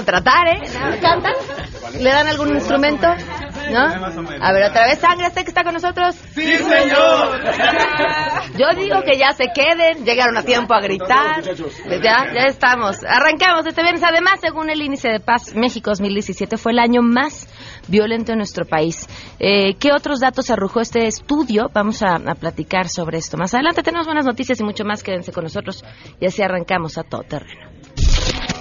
contratar, ¿eh? ¿Cantan? ¿Le dan algún instrumento? ¿No? A ver, otra vez, sangre, ¿este que está con nosotros? ¡Sí, señor! Yo digo que ya se queden, llegaron a tiempo a gritar. Pues ya, ya estamos. Arrancamos este viernes. Además, según el índice de paz, México 2017 fue el año más violento en nuestro país. Eh, ¿Qué otros datos arrojó este estudio? Vamos a, a, platicar sobre esto. Más adelante tenemos buenas noticias y mucho más. Quédense con nosotros y así arrancamos a todo terreno.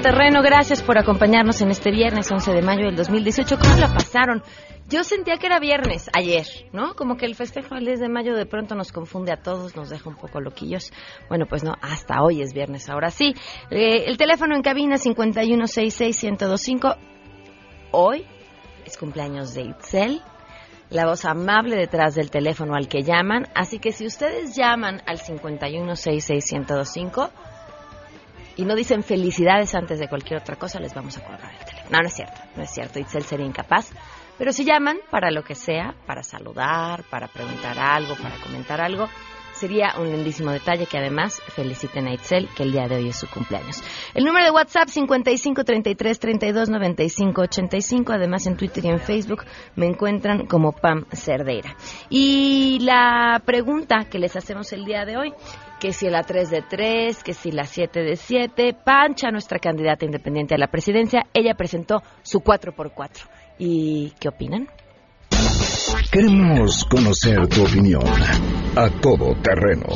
Terreno, gracias por acompañarnos en este viernes 11 de mayo del 2018. ¿Cómo la pasaron? Yo sentía que era viernes ayer, ¿no? Como que el festejo del 10 de mayo de pronto nos confunde a todos, nos deja un poco loquillos. Bueno, pues no, hasta hoy es viernes, ahora sí. Eh, el teléfono en cabina 5166125. Hoy es cumpleaños de Itzel, la voz amable detrás del teléfono al que llaman. Así que si ustedes llaman al 5166125 y no dicen felicidades antes de cualquier otra cosa, les vamos a colgar el teléfono. No, no es cierto, no es cierto. Itzel sería incapaz. Pero si llaman para lo que sea, para saludar, para preguntar algo, para comentar algo, sería un lindísimo detalle que además feliciten a Itzel, que el día de hoy es su cumpleaños. El número de WhatsApp 5533329585. Además en Twitter y en Facebook me encuentran como Pam Cerdeira. Y la pregunta que les hacemos el día de hoy que si la 3 de 3, que si la 7 de 7. Pancha, nuestra candidata independiente a la presidencia, ella presentó su 4x4. ¿Y qué opinan? Queremos conocer tu opinión a todo terreno.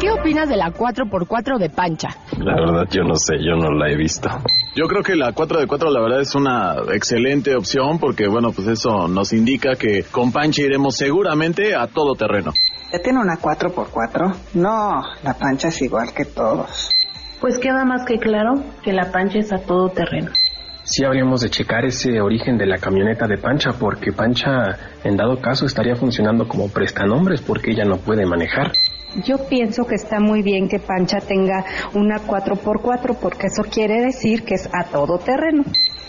¿Qué opinas de la 4x4 de Pancha? La verdad yo no sé, yo no la he visto. Yo creo que la 4 de 4 la verdad es una excelente opción porque bueno, pues eso nos indica que con Pancha iremos seguramente a todo terreno. ¿Ya tiene una 4x4? No, la Pancha es igual que todos. Pues queda más que claro que la Pancha es a todo terreno. Sí habríamos de checar ese origen de la camioneta de Pancha porque Pancha en dado caso estaría funcionando como prestanombres porque ella no puede manejar. Yo pienso que está muy bien que Pancha tenga una 4x4 porque eso quiere decir que es a todo terreno.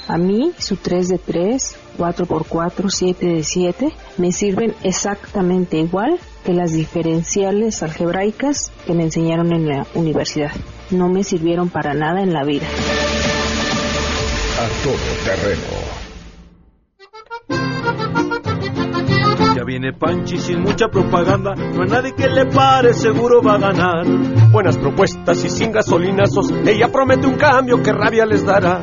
A mí su 3 de 3, 4x4, 7 de 7 me sirven exactamente igual que las diferenciales algebraicas que me enseñaron en la universidad. No me sirvieron para nada en la vida. A todo terreno. Ya viene Panchi sin mucha propaganda, no hay nadie que le pare, seguro va a ganar. Buenas propuestas y sin gasolinazos, ella promete un cambio que rabia les dará.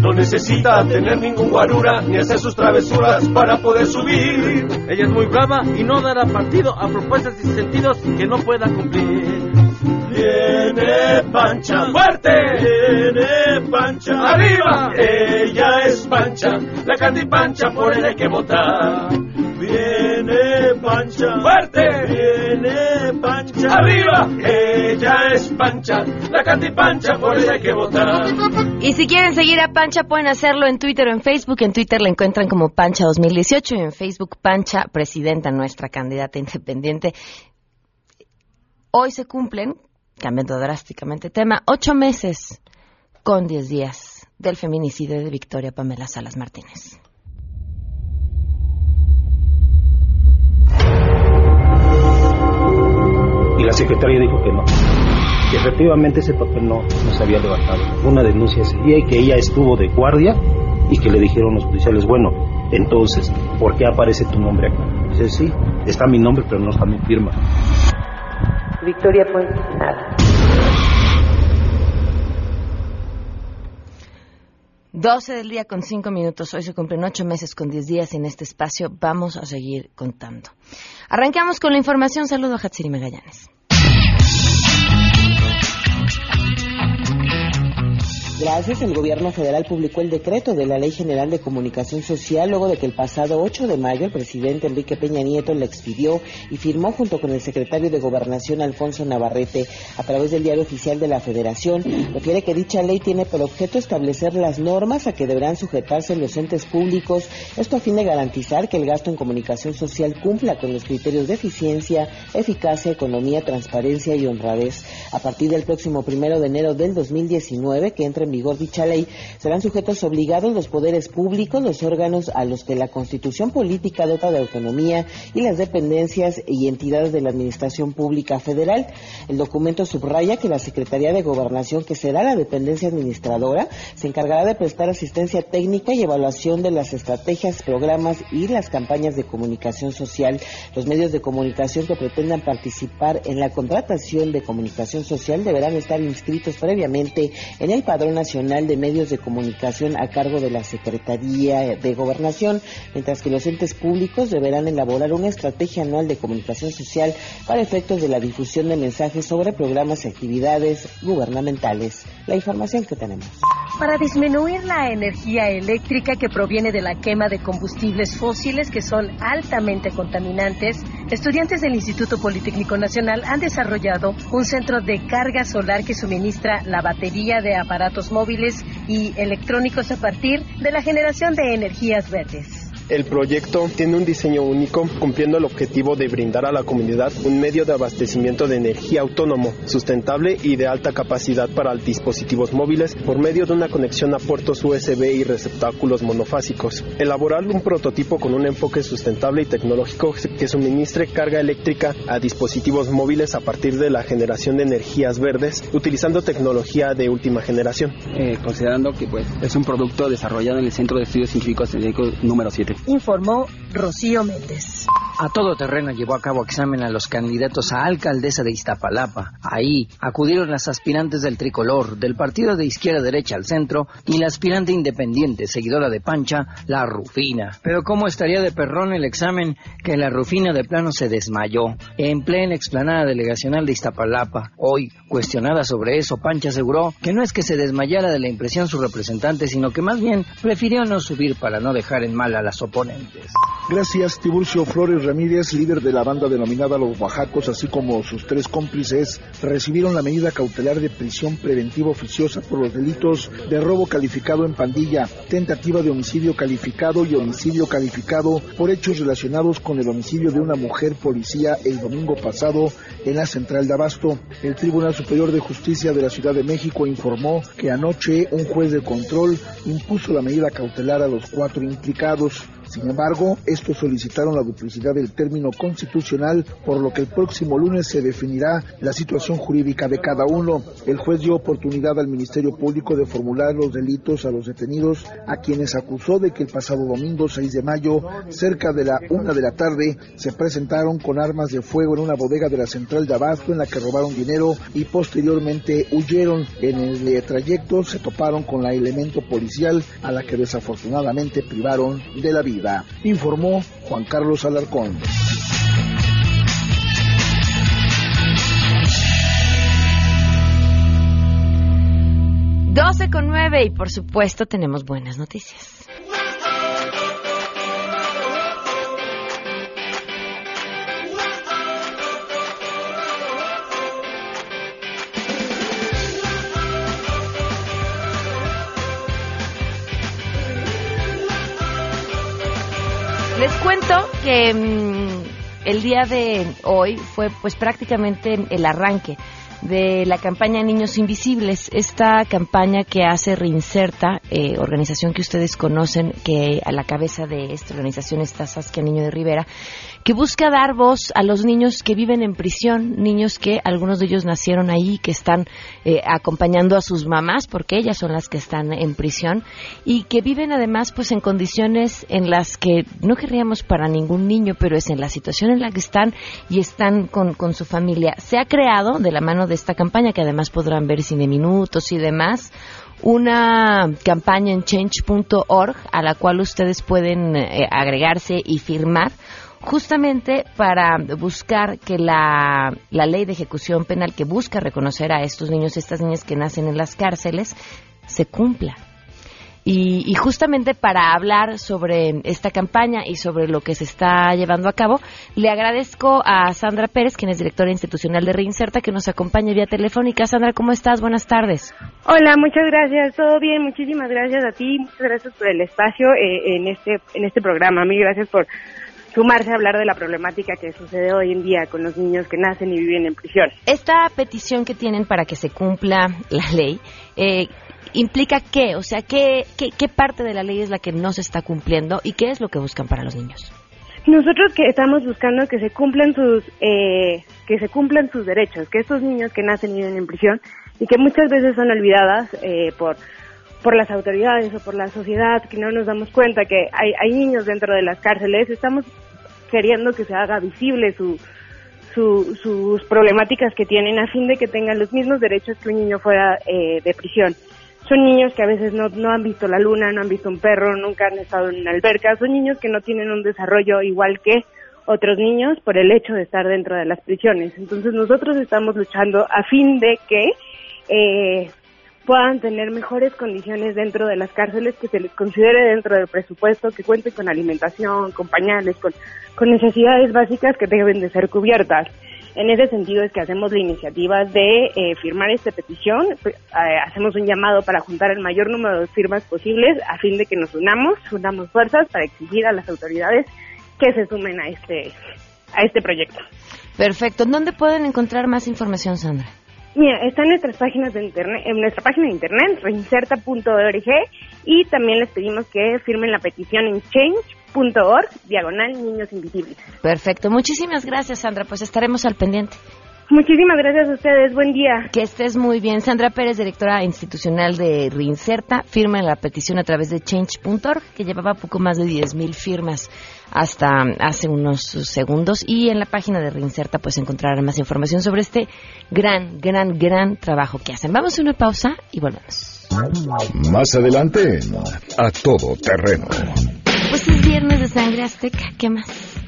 No necesita tener ningún guarura ni hacer sus travesuras para poder subir. Ella es muy brava y no dará partido a propuestas y sentidos que no pueda cumplir. Viene Pancha. Fuerte, viene Pancha. Arriba, ella es Pancha, la Candy Pancha por ella hay que votar. Viene Pancha. Fuerte, viene Pancha. Arriba, ella es Pancha, la Candy Pancha por ella hay que votar. Y si quieren seguir a Pancha pueden hacerlo en Twitter o en Facebook. En Twitter la encuentran como Pancha 2018 y en Facebook Pancha, presidenta, nuestra candidata independiente. Hoy se cumplen cambiando drásticamente tema, ocho meses con diez días del feminicidio de Victoria Pamela Salas Martínez. Y la secretaria dijo que no, que efectivamente ese papel no, no se había levantado. Una denuncia ese día y que ella estuvo de guardia y que le dijeron los policiales, bueno, entonces, ¿por qué aparece tu nombre acá? Dice, sí, está mi nombre, pero no está mi firma. Victoria Puente, nada. 12 del día con 5 minutos. Hoy se cumplen 8 meses con 10 días en este espacio. Vamos a seguir contando. Arrancamos con la información. Saludo a Hatsiri Magallanes. Gracias, el gobierno federal publicó el decreto de la Ley General de Comunicación Social luego de que el pasado 8 de mayo el presidente Enrique Peña Nieto le expidió y firmó junto con el secretario de Gobernación Alfonso Navarrete a través del diario oficial de la Federación. Refiere que dicha ley tiene por objeto establecer las normas a que deberán sujetarse los entes públicos, esto a fin de garantizar que el gasto en comunicación social cumpla con los criterios de eficiencia, eficacia, economía, transparencia y honradez. A partir del próximo primero de enero del 2019, que entre en vigor dicha ley, serán sujetos obligados los poderes públicos, los órganos a los que la Constitución política dota de autonomía y las dependencias y entidades de la Administración Pública Federal. El documento subraya que la Secretaría de Gobernación, que será la dependencia administradora, se encargará de prestar asistencia técnica y evaluación de las estrategias, programas y las campañas de comunicación social. Los medios de comunicación que pretendan participar en la contratación de comunicación social deberán estar inscritos previamente en el Padrón Nacional de Medios de Comunicación a cargo de la Secretaría de Gobernación, mientras que los entes públicos deberán elaborar una estrategia anual de comunicación social para efectos de la difusión de mensajes sobre programas y actividades gubernamentales. La información que tenemos. Para disminuir la energía eléctrica que proviene de la quema de combustibles fósiles que son altamente contaminantes, estudiantes del Instituto Politécnico Nacional han desarrollado un centro de carga solar que suministra la batería de aparatos móviles y electrónicos a partir de la generación de energías verdes. El proyecto tiene un diseño único, cumpliendo el objetivo de brindar a la comunidad un medio de abastecimiento de energía autónomo, sustentable y de alta capacidad para dispositivos móviles por medio de una conexión a puertos USB y receptáculos monofásicos. Elaborar un prototipo con un enfoque sustentable y tecnológico que suministre carga eléctrica a dispositivos móviles a partir de la generación de energías verdes, utilizando tecnología de última generación. Eh, considerando que pues, es un producto desarrollado en el Centro de Estudios Científicos número 7 informó Rocío Méndez. A todo terreno llevó a cabo examen a los candidatos a alcaldesa de Iztapalapa. Ahí acudieron las aspirantes del tricolor, del partido de izquierda derecha al centro y la aspirante independiente, seguidora de Pancha, la Rufina. Pero ¿cómo estaría de perrón el examen que la Rufina de plano se desmayó en plena explanada delegacional de Iztapalapa? Hoy, cuestionada sobre eso, Pancha aseguró que no es que se desmayara de la impresión su representante, sino que más bien prefirió no subir para no dejar en mal a las oponentes. Gracias, Tiburcio Flores Ramírez, líder de la banda denominada Los Oaxacos, así como sus tres cómplices, recibieron la medida cautelar de prisión preventiva oficiosa por los delitos de robo calificado en pandilla, tentativa de homicidio calificado y homicidio calificado por hechos relacionados con el homicidio de una mujer policía el domingo pasado en la central de Abasto. El Tribunal Superior de Justicia de la Ciudad de México informó que anoche un juez de control impuso la medida cautelar a los cuatro implicados. Sin embargo, estos solicitaron la duplicidad del término constitucional, por lo que el próximo lunes se definirá la situación jurídica de cada uno. El juez dio oportunidad al Ministerio Público de formular los delitos a los detenidos, a quienes acusó de que el pasado domingo 6 de mayo, cerca de la una de la tarde, se presentaron con armas de fuego en una bodega de la central de Abasto en la que robaron dinero y posteriormente huyeron. En el trayecto se toparon con la elemento policial a la que desafortunadamente privaron de la vida informó Juan Carlos Alarcón. Doce con nueve y por supuesto tenemos buenas noticias. Les cuento que mm, el día de hoy fue pues prácticamente el arranque de la campaña Niños Invisibles, esta campaña que hace Reinserta, eh, organización que ustedes conocen, que a la cabeza de esta organización está Saskia Niño de Rivera, que busca dar voz a los niños que viven en prisión, niños que algunos de ellos nacieron ahí, que están eh, acompañando a sus mamás, porque ellas son las que están en prisión, y que viven además pues en condiciones en las que no querríamos para ningún niño, pero es en la situación en la que están y están con, con su familia. Se ha creado de la mano de esta campaña, que además podrán ver cine minutos y demás, una campaña en change.org a la cual ustedes pueden eh, agregarse y firmar justamente para buscar que la, la ley de ejecución penal que busca reconocer a estos niños y estas niñas que nacen en las cárceles se cumpla. Y, justamente para hablar sobre esta campaña y sobre lo que se está llevando a cabo, le agradezco a Sandra Pérez, quien es directora institucional de Reinserta, que nos acompañe vía telefónica. Sandra, ¿cómo estás? Buenas tardes. Hola, muchas gracias. Todo bien, muchísimas gracias a ti, muchas gracias por el espacio eh, en este en este programa. Mí gracias por sumarse a hablar de la problemática que sucede hoy en día con los niños que nacen y viven en prisión. Esta petición que tienen para que se cumpla la ley, eh, implica qué? O sea, ¿qué, ¿qué, parte de la ley es la que no se está cumpliendo y qué es lo que buscan para los niños? Nosotros que estamos buscando que se cumplan sus eh, que se cumplan sus derechos, que estos niños que nacen y viven en prisión y que muchas veces son olvidadas eh, por por las autoridades o por la sociedad, que no nos damos cuenta que hay, hay niños dentro de las cárceles, estamos queriendo que se haga visible su, sus problemáticas que tienen a fin de que tengan los mismos derechos que un niño fuera eh, de prisión. Son niños que a veces no, no han visto la luna, no han visto un perro, nunca han estado en una alberca. Son niños que no tienen un desarrollo igual que otros niños por el hecho de estar dentro de las prisiones. Entonces nosotros estamos luchando a fin de que eh, puedan tener mejores condiciones dentro de las cárceles, que se les considere dentro del presupuesto, que cuenten con alimentación, con pañales, con, con necesidades básicas que deben de ser cubiertas. En ese sentido es que hacemos la iniciativa de eh, firmar esta petición, eh, hacemos un llamado para juntar el mayor número de firmas posibles a fin de que nos unamos, unamos fuerzas para exigir a las autoridades que se sumen a este a este proyecto. Perfecto. ¿Dónde pueden encontrar más información, Sandra? Mira, está en nuestras páginas de internet, en nuestra página de internet, reinserta.org, y también les pedimos que firmen la petición en change.org, diagonal niños invisibles. Perfecto, muchísimas gracias Sandra, pues estaremos al pendiente. Muchísimas gracias a ustedes. Buen día. Que estés muy bien. Sandra Pérez, directora institucional de Reinserta, firma la petición a través de change.org, que llevaba poco más de 10.000 firmas hasta hace unos segundos. Y en la página de Reinserta, pues encontrarán más información sobre este gran, gran, gran trabajo que hacen. Vamos a una pausa y volvemos. Más adelante, a todo terreno. Pues es viernes de sangre azteca. ¿Qué más?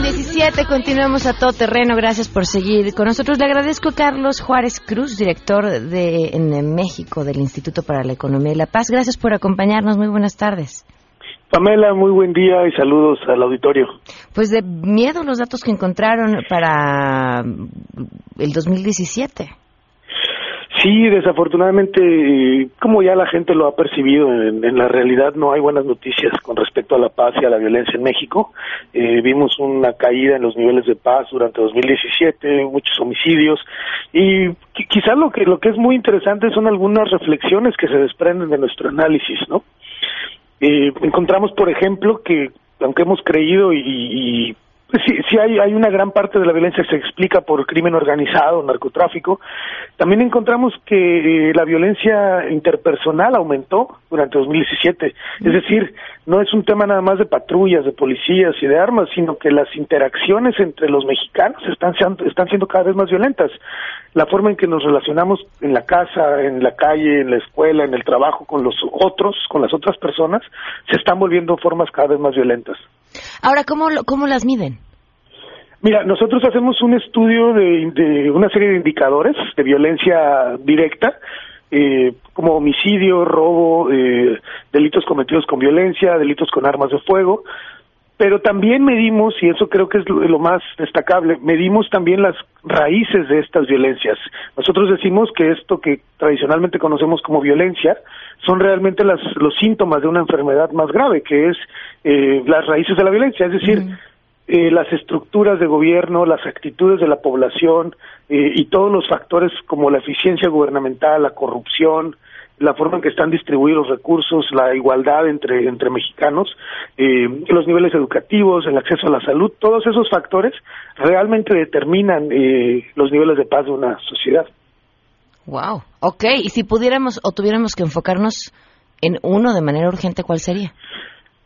17, continuamos a todo terreno. Gracias por seguir con nosotros. Le agradezco a Carlos Juárez Cruz, director de en México del Instituto para la Economía y la Paz. Gracias por acompañarnos. Muy buenas tardes. Pamela, muy buen día y saludos al auditorio. Pues de miedo los datos que encontraron para el 2017. Sí, desafortunadamente, como ya la gente lo ha percibido, en, la realidad no hay buenas noticias con respecto a la paz y a la violencia en México. Eh, vimos una caída en los niveles de paz durante 2017, muchos homicidios y quizás lo que lo que es muy interesante son algunas reflexiones que se desprenden de nuestro análisis, ¿no? Eh, encontramos, por ejemplo, que aunque hemos creído y Sí, sí hay, hay una gran parte de la violencia que se explica por crimen organizado, narcotráfico. También encontramos que eh, la violencia interpersonal aumentó durante 2017. Es decir, no es un tema nada más de patrullas, de policías y de armas, sino que las interacciones entre los mexicanos están, están siendo cada vez más violentas. La forma en que nos relacionamos en la casa, en la calle, en la escuela, en el trabajo con los otros, con las otras personas, se están volviendo formas cada vez más violentas. Ahora, ¿cómo, cómo las miden? Mira, nosotros hacemos un estudio de, una serie de indicadores de violencia directa, eh, como homicidio, robo, eh, delitos cometidos con violencia, delitos con armas de fuego, pero también medimos, y eso creo que es lo, más destacable, medimos también las raíces de estas violencias. Nosotros decimos que esto que tradicionalmente conocemos como violencia son realmente las, los síntomas de una enfermedad más grave, que es eh, las raíces de la violencia, es decir, eh, las estructuras de gobierno, las actitudes de la población eh, y todos los factores como la eficiencia gubernamental, la corrupción, la forma en que están distribuidos los recursos, la igualdad entre, entre mexicanos, eh, los niveles educativos, el acceso a la salud, todos esos factores realmente determinan eh, los niveles de paz de una sociedad. Wow. Ok, y si pudiéramos o tuviéramos que enfocarnos en uno de manera urgente, ¿cuál sería?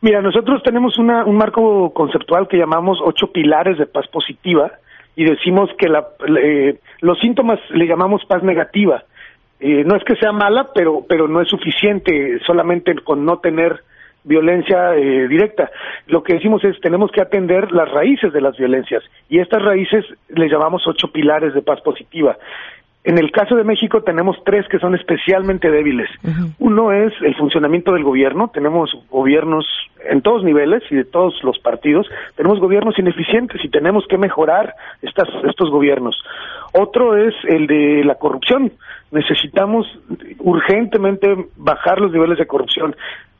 Mira, nosotros tenemos una, un marco conceptual que llamamos ocho pilares de paz positiva y decimos que la, eh, los síntomas le llamamos paz negativa. Eh, no es que sea mala, pero, pero no es suficiente solamente con no tener violencia eh, directa. Lo que decimos es tenemos que atender las raíces de las violencias y estas raíces le llamamos ocho pilares de paz positiva. En el caso de México tenemos tres que son especialmente débiles. Uno es el funcionamiento del gobierno. Tenemos gobiernos en todos niveles y de todos los partidos. Tenemos gobiernos ineficientes y tenemos que mejorar estas, estos gobiernos. Otro es el de la corrupción. Necesitamos urgentemente bajar los niveles de corrupción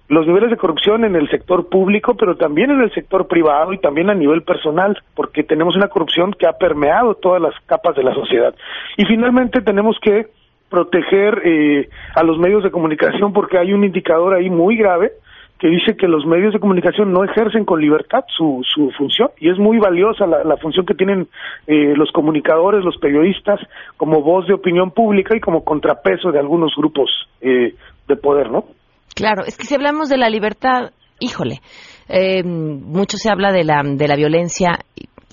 los niveles de corrupción en el sector público, pero también en el sector privado y también a nivel personal, porque tenemos una corrupción que ha permeado todas las capas de la sociedad. Y finalmente tenemos que proteger eh, a los medios de comunicación porque hay un indicador ahí muy grave que dice que los medios de comunicación no ejercen con libertad su, su función y es muy valiosa la, función que tienen eh, los comunicadores, los periodistas como voz de opinión pública y como contrapeso de algunos grupos eh, de poder, ¿no? Claro, es que si hablamos de la libertad, híjole, eh, mucho se habla de la, de la violencia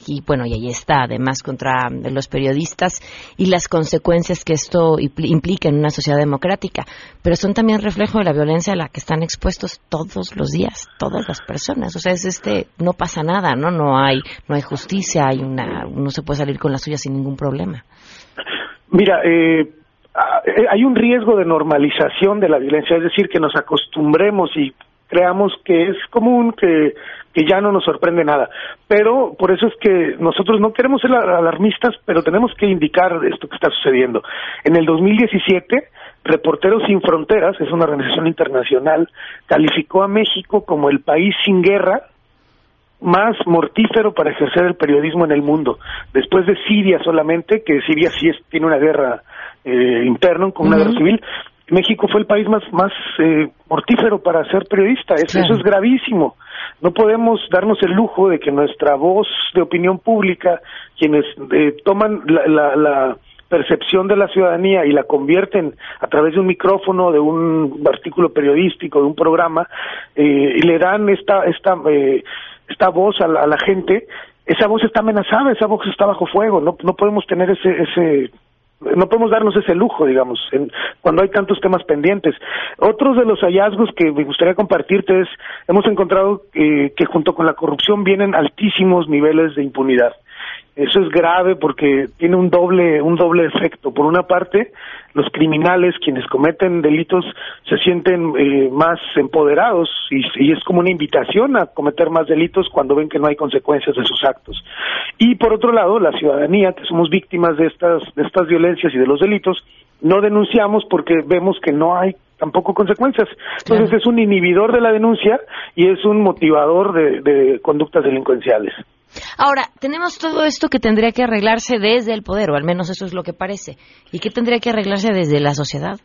y, bueno, y ahí está, además, contra los periodistas y las consecuencias que esto implica en una sociedad democrática, pero son también reflejo de la violencia a la que están expuestos todos los días, todas las personas. O sea, es este, no pasa nada, ¿no? No hay, no hay justicia, hay una, uno se puede salir con la suya sin ningún problema. Mira, eh, hay un riesgo de normalización de la violencia, es decir, que nos acostumbremos y creamos que es común, que, que ya no nos sorprende nada. Pero por eso es que nosotros no queremos ser alarmistas, pero tenemos que indicar esto que está sucediendo. En el 2017, Reporteros Sin Fronteras, es una organización internacional, calificó a México como el país sin guerra más mortífero para ejercer el periodismo en el mundo, después de Siria solamente, que Siria sí es, tiene una guerra eh, interno, con una guerra civil, México fue el país más, más eh, mortífero para ser periodista. Eso, es gravísimo. No podemos darnos el lujo de que nuestra voz de opinión pública, quienes eh, toman la, la, percepción de la ciudadanía y la convierten a través de un micrófono, de un artículo periodístico, de un programa, y le dan esta, esta, esta voz a la, a la gente, esa voz está amenazada, esa voz está bajo fuego. No, no podemos tener ese, ese no podemos darnos ese lujo, digamos, en, cuando hay tantos temas pendientes. Otros de los hallazgos que me gustaría compartirte es, hemos encontrado eh, que junto con la corrupción vienen altísimos niveles de impunidad. Eso es grave porque tiene un doble, un doble efecto. Por una parte, los criminales, quienes cometen delitos, se sienten eh, más empoderados y, y, es como una invitación a cometer más delitos cuando ven que no hay consecuencias de sus actos. Y por otro lado, la ciudadanía, que somos víctimas de estas, de estas violencias y de los delitos, no denunciamos porque vemos que no hay tampoco consecuencias. Entonces es un inhibidor de la denuncia y es un motivador de conductas delincuenciales. Ahora, tenemos todo esto que tendría que arreglarse desde el poder, o al menos eso es lo que parece. ¿Y qué tendría que arreglarse desde la sociedad?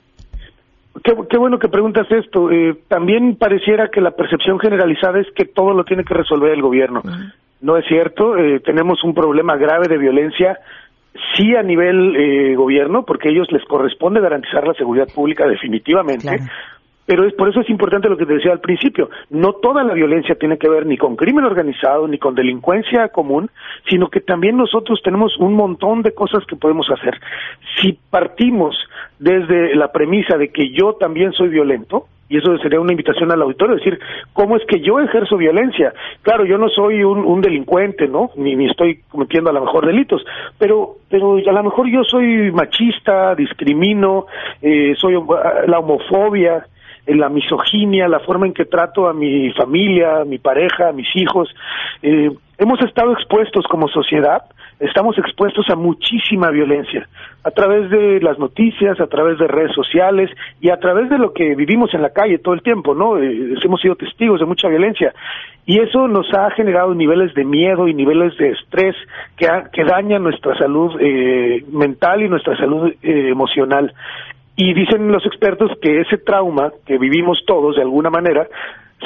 Qué, bueno que preguntas esto. Eh, también pareciera que la percepción generalizada es que todo lo tiene que resolver el gobierno. No es cierto. Eh, tenemos un problema grave de violencia, sí a nivel eh, gobierno, porque a ellos les corresponde garantizar la seguridad pública definitivamente. Pero es, por eso es importante lo que te decía al principio. No toda la violencia tiene que ver ni con crimen organizado, ni con delincuencia común, sino que también nosotros tenemos un montón de cosas que podemos hacer. Si partimos desde la premisa de que yo también soy violento, y eso sería una invitación al auditorio, decir, ¿cómo es que yo ejerzo violencia? Claro, yo no soy un, delincuente, ¿no? Ni, ni, estoy cometiendo a lo mejor delitos, pero, pero a lo mejor yo soy machista, discrimino, eh, soy la homofobia, la misoginia, la forma en que trato a mi familia, a mi pareja, a mis hijos. Eh, hemos estado expuestos como sociedad, estamos expuestos a muchísima violencia, a través de las noticias, a través de redes sociales y a través de lo que vivimos en la calle todo el tiempo, ¿no? Eh, hemos sido testigos de mucha violencia y eso nos ha generado niveles de miedo y niveles de estrés que, que dañan nuestra salud eh, mental y nuestra salud emocional. Y dicen los expertos que ese trauma que vivimos todos de alguna manera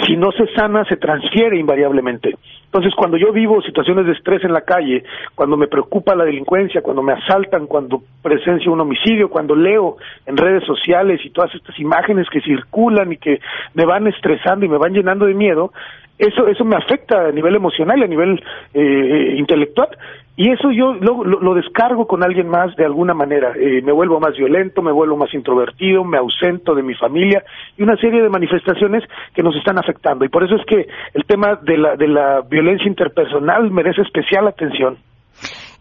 si no se sana, se transfiere invariablemente. Entonces, cuando yo vivo situaciones de estrés en la calle, cuando me preocupa la delincuencia, cuando me asaltan, cuando presencio un homicidio, cuando leo en redes sociales y todas estas imágenes que circulan y que me van estresando y me van llenando de miedo, eso eso me afecta a nivel emocional y a nivel eh, intelectual y eso yo lo, lo, descargo con alguien más de alguna manera. Eh, me vuelvo más violento me vuelvo más introvertido me ausento de mi familia y una serie de manifestaciones que nos están afectando. Y por eso es que el tema de la de la violencia interpersonal merece especial atención.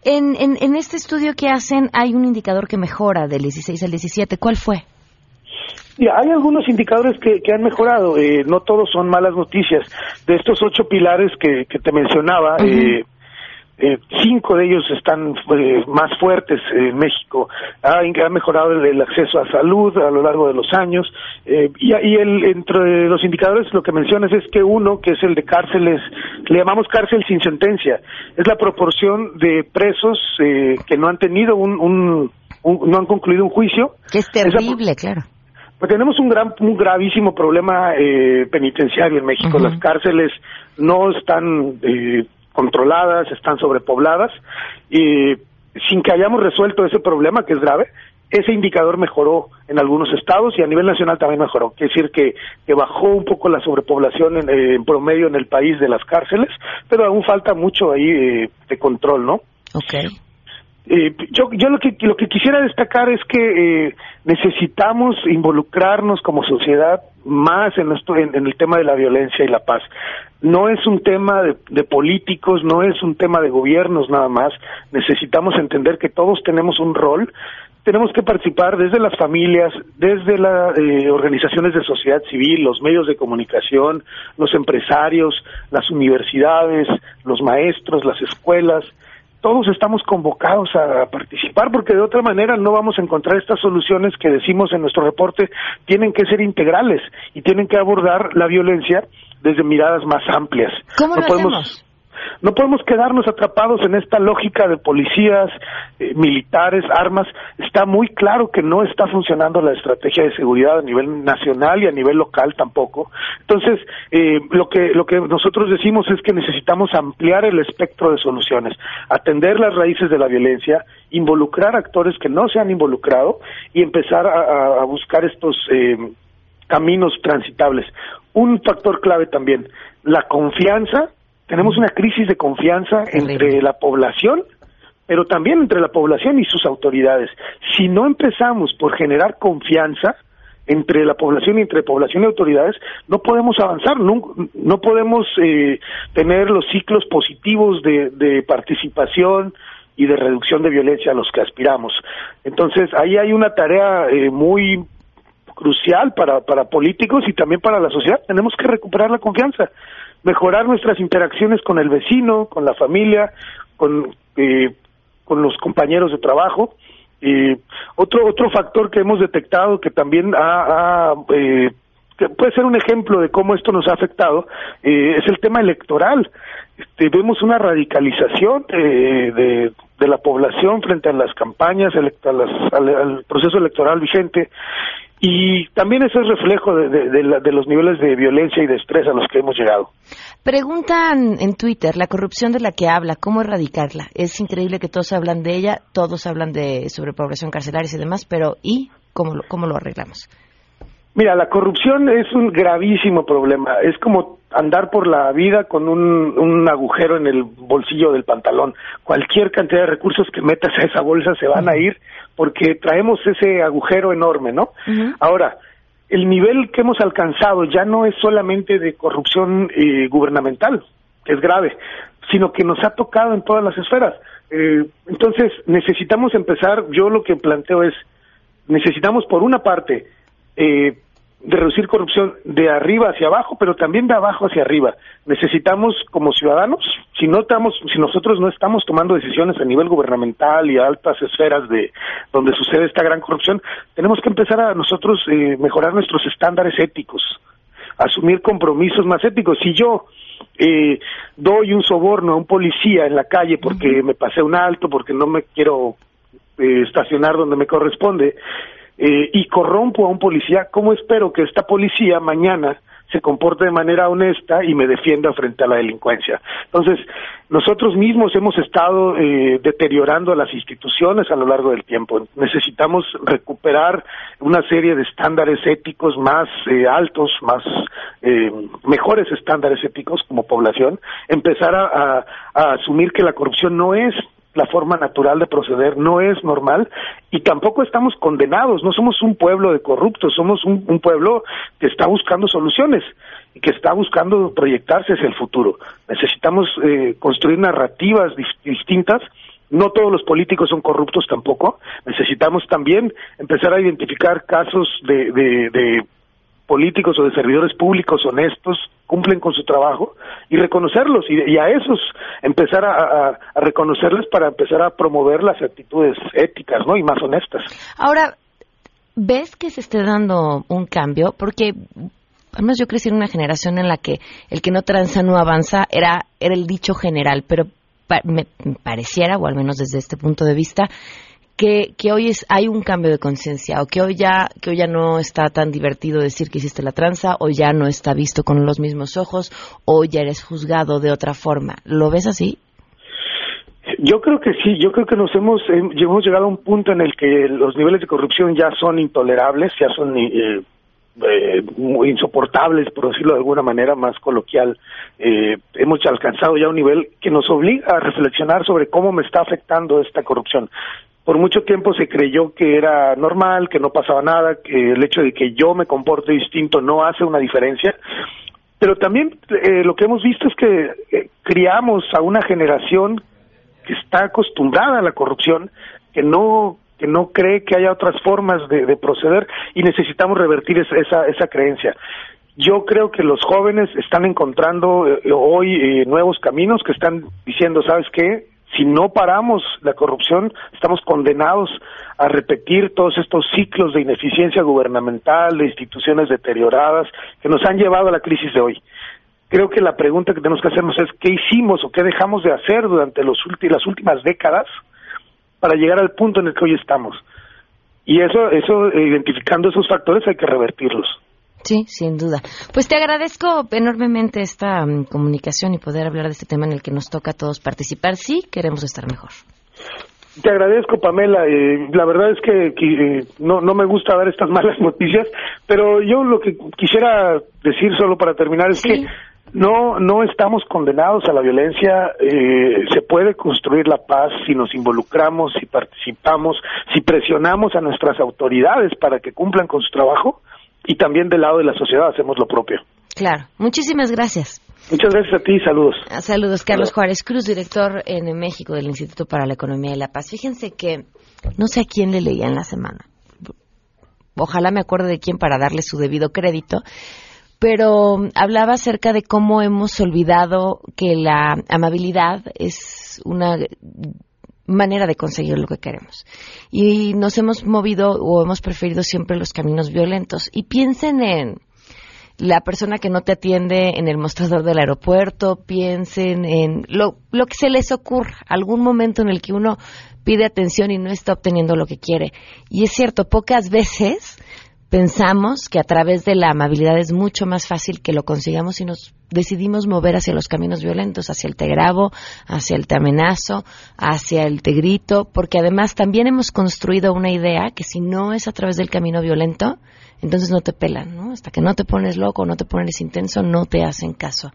En, en, en este estudio que hacen hay un indicador que mejora del 16 al 17 ¿cuál fue? hay algunos indicadores que, que han mejorado, eh, no todos son malas noticias. De estos ocho pilares que, que te mencionaba, eh, eh, cinco de ellos están eh, más fuertes en México. Ha, ha mejorado el, el, acceso a salud a lo largo de los años. Eh, y, y el, entre los indicadores lo que mencionas es que uno, que es el de cárceles, le llamamos cárcel sin sentencia, es la proporción de presos eh, que no han tenido un, un, un, no han concluido un juicio. Que es terrible, claro pues tenemos un gran, un gravísimo problema eh, penitenciario en México. Uh -huh. Las cárceles no están eh, controladas, están sobrepobladas y sin que hayamos resuelto ese problema que es grave, ese indicador mejoró en algunos estados y a nivel nacional también mejoró. Quiere decir que, que bajó un poco la sobrepoblación en, eh, en, promedio en el país de las cárceles, pero aún falta mucho ahí eh, de control, ¿no? Okay. Eh, yo yo lo que lo que quisiera destacar es que eh, necesitamos involucrarnos como sociedad más en, esto, en, en, el tema de la violencia y la paz. No es un tema de, de, políticos, no es un tema de gobiernos nada más. Necesitamos entender que todos tenemos un rol. Tenemos que participar desde las familias, desde las eh, organizaciones de sociedad civil, los medios de comunicación, los empresarios, las universidades, los maestros, las escuelas todos estamos convocados a participar porque de otra manera no vamos a encontrar estas soluciones que decimos en nuestro reporte tienen que ser integrales y tienen que abordar la violencia desde miradas más amplias. ¿Cómo no lo podemos hacemos? No podemos quedarnos atrapados en esta lógica de policías, eh, militares, armas. Está muy claro que no está funcionando la estrategia de seguridad a nivel nacional y a nivel local tampoco. Entonces, eh, lo que lo que nosotros decimos es que necesitamos ampliar el espectro de soluciones, atender las raíces de la violencia, involucrar actores que no se han involucrado y empezar a, a buscar estos eh, caminos transitables. Un factor clave también, la confianza tenemos una crisis de confianza entre la población, pero también entre la población y sus autoridades. Si no empezamos por generar confianza entre la población y entre población y autoridades, no podemos avanzar, no, no podemos eh, tener los ciclos positivos de, de participación y de reducción de violencia a los que aspiramos. Entonces, ahí hay una tarea eh, muy crucial para, para políticos y también para la sociedad. Tenemos que recuperar la confianza mejorar nuestras interacciones con el vecino, con la familia, con, eh, con los compañeros de trabajo. Eh, otro otro factor que hemos detectado que también ha, eh, que puede ser un ejemplo de cómo esto nos ha afectado eh, es el tema electoral. Este, vemos una radicalización de, de, la población frente a las campañas, al proceso electoral vigente y también eso es reflejo de, de, de, la, de, los niveles de violencia y de estrés a los que hemos llegado. Preguntan en Twitter la corrupción de la que habla, ¿cómo erradicarla? Es increíble que todos hablan de ella, todos hablan de sobrepoblación carcelaria y demás, pero ¿y cómo lo, cómo lo arreglamos? Mira, la corrupción es un gravísimo problema. Es como andar por la vida con un, un, agujero en el bolsillo del pantalón. Cualquier cantidad de recursos que metas a esa bolsa se van a ir porque traemos ese agujero enorme, ¿no? Uh -huh. Ahora, el nivel que hemos alcanzado ya no es solamente de corrupción eh, gubernamental, que es grave, sino que nos ha tocado en todas las esferas. Eh, entonces, necesitamos empezar, yo lo que planteo es, necesitamos por una parte, eh, de reducir corrupción de arriba hacia abajo, pero también de abajo hacia arriba. Necesitamos como ciudadanos, si no estamos, si nosotros no estamos tomando decisiones a nivel gubernamental y a altas esferas de donde sucede esta gran corrupción, tenemos que empezar a nosotros eh, mejorar nuestros estándares éticos, asumir compromisos más éticos. Si yo eh, doy un soborno a un policía en la calle porque uh -huh. me pasé un alto, porque no me quiero eh, estacionar donde me corresponde, eh, y corrompo a un policía, ¿cómo espero que esta policía mañana se comporte de manera honesta y me defienda frente a la delincuencia. Entonces, nosotros mismos hemos estado eh, deteriorando las instituciones a lo largo del tiempo. Necesitamos recuperar una serie de estándares éticos más eh, altos, más eh, mejores estándares éticos como población, empezar a asumir que la corrupción no es la forma natural de proceder no es normal y tampoco estamos condenados, no somos un pueblo de corruptos, somos un, pueblo que está buscando soluciones y que está buscando proyectarse hacia el futuro. Necesitamos eh, construir narrativas distintas no todos los políticos son corruptos tampoco. Necesitamos también empezar a identificar casos de, de políticos o de servidores públicos honestos cumplen con su trabajo y reconocerlos y, a esos empezar a, reconocerles para empezar a promover las actitudes éticas no y más honestas. Ahora ves que se esté dando un cambio porque además yo crecí en una generación en la que el que no tranza no avanza era era el dicho general pero me pareciera o al menos desde este punto de vista que, que hoy es, hay un cambio de conciencia o que hoy ya que hoy ya no está tan divertido decir que hiciste la tranza o ya no está visto con los mismos ojos o ya eres juzgado de otra forma. ¿Lo ves así? Yo creo que sí, yo creo que nos hemos, llegado a un punto en el que los niveles de corrupción ya son intolerables, ya son eh, eh, insoportables, por decirlo de alguna manera más coloquial. Eh, hemos alcanzado ya un nivel que nos obliga a reflexionar sobre cómo me está afectando esta corrupción por mucho tiempo se creyó que era normal, que no pasaba nada, que el hecho de que yo me comporte distinto no hace una diferencia. Pero también eh, lo que hemos visto es que eh, criamos a una generación que está acostumbrada a la corrupción, que no que no cree que haya otras formas de, proceder y necesitamos revertir esa, esa, creencia. Yo creo que los jóvenes están encontrando eh, hoy nuevos caminos que están diciendo, ¿sabes qué? Si no paramos la corrupción, estamos condenados a repetir todos estos ciclos de ineficiencia gubernamental, de instituciones deterioradas, que nos han llevado a la crisis de hoy. Creo que la pregunta que tenemos que hacernos es qué hicimos o qué dejamos de hacer durante los las últimas décadas para llegar al punto en el que hoy estamos. Y eso, eso, identificando esos factores, hay que revertirlos. Sí, sin duda. Pues te agradezco enormemente esta mm, comunicación y poder hablar de este tema en el que nos toca a todos participar. Sí, queremos estar mejor. Te agradezco, Pamela. Eh, la verdad es que, eh, no, no me gusta dar estas malas noticias, pero yo lo que quisiera decir solo para terminar es que no no estamos condenados a la violencia. Eh, se puede construir la paz si nos involucramos, si participamos, si presionamos a nuestras autoridades para que cumplan con su trabajo y también del lado de la sociedad hacemos lo propio. Claro. Muchísimas gracias. Muchas gracias a ti y saludos. Ah, saludos, Carlos Juárez Cruz, director en México del Instituto para la Economía y la Paz. Fíjense que no sé a quién le leía en la semana. Ojalá me acuerde de quién para darle su debido crédito. Pero hablaba acerca de cómo hemos olvidado que la amabilidad es una manera de conseguir lo que queremos. Y nos hemos movido o hemos preferido siempre los caminos violentos. Y piensen en la persona que no te atiende en el mostrador del aeropuerto, piensen en lo, lo que se les ocurra, algún momento en el que uno pide atención y no está obteniendo lo que quiere. Y es cierto, pocas veces pensamos que a través de la amabilidad es mucho más fácil que lo consigamos si nos decidimos mover hacia los caminos violentos, hacia el te grabo, hacia el te amenazo, hacia el te grito, porque además también hemos construido una idea que si no es a través del camino violento, entonces no te pelan, ¿no? Hasta que no te pones loco, no te pones intenso, no te hacen caso.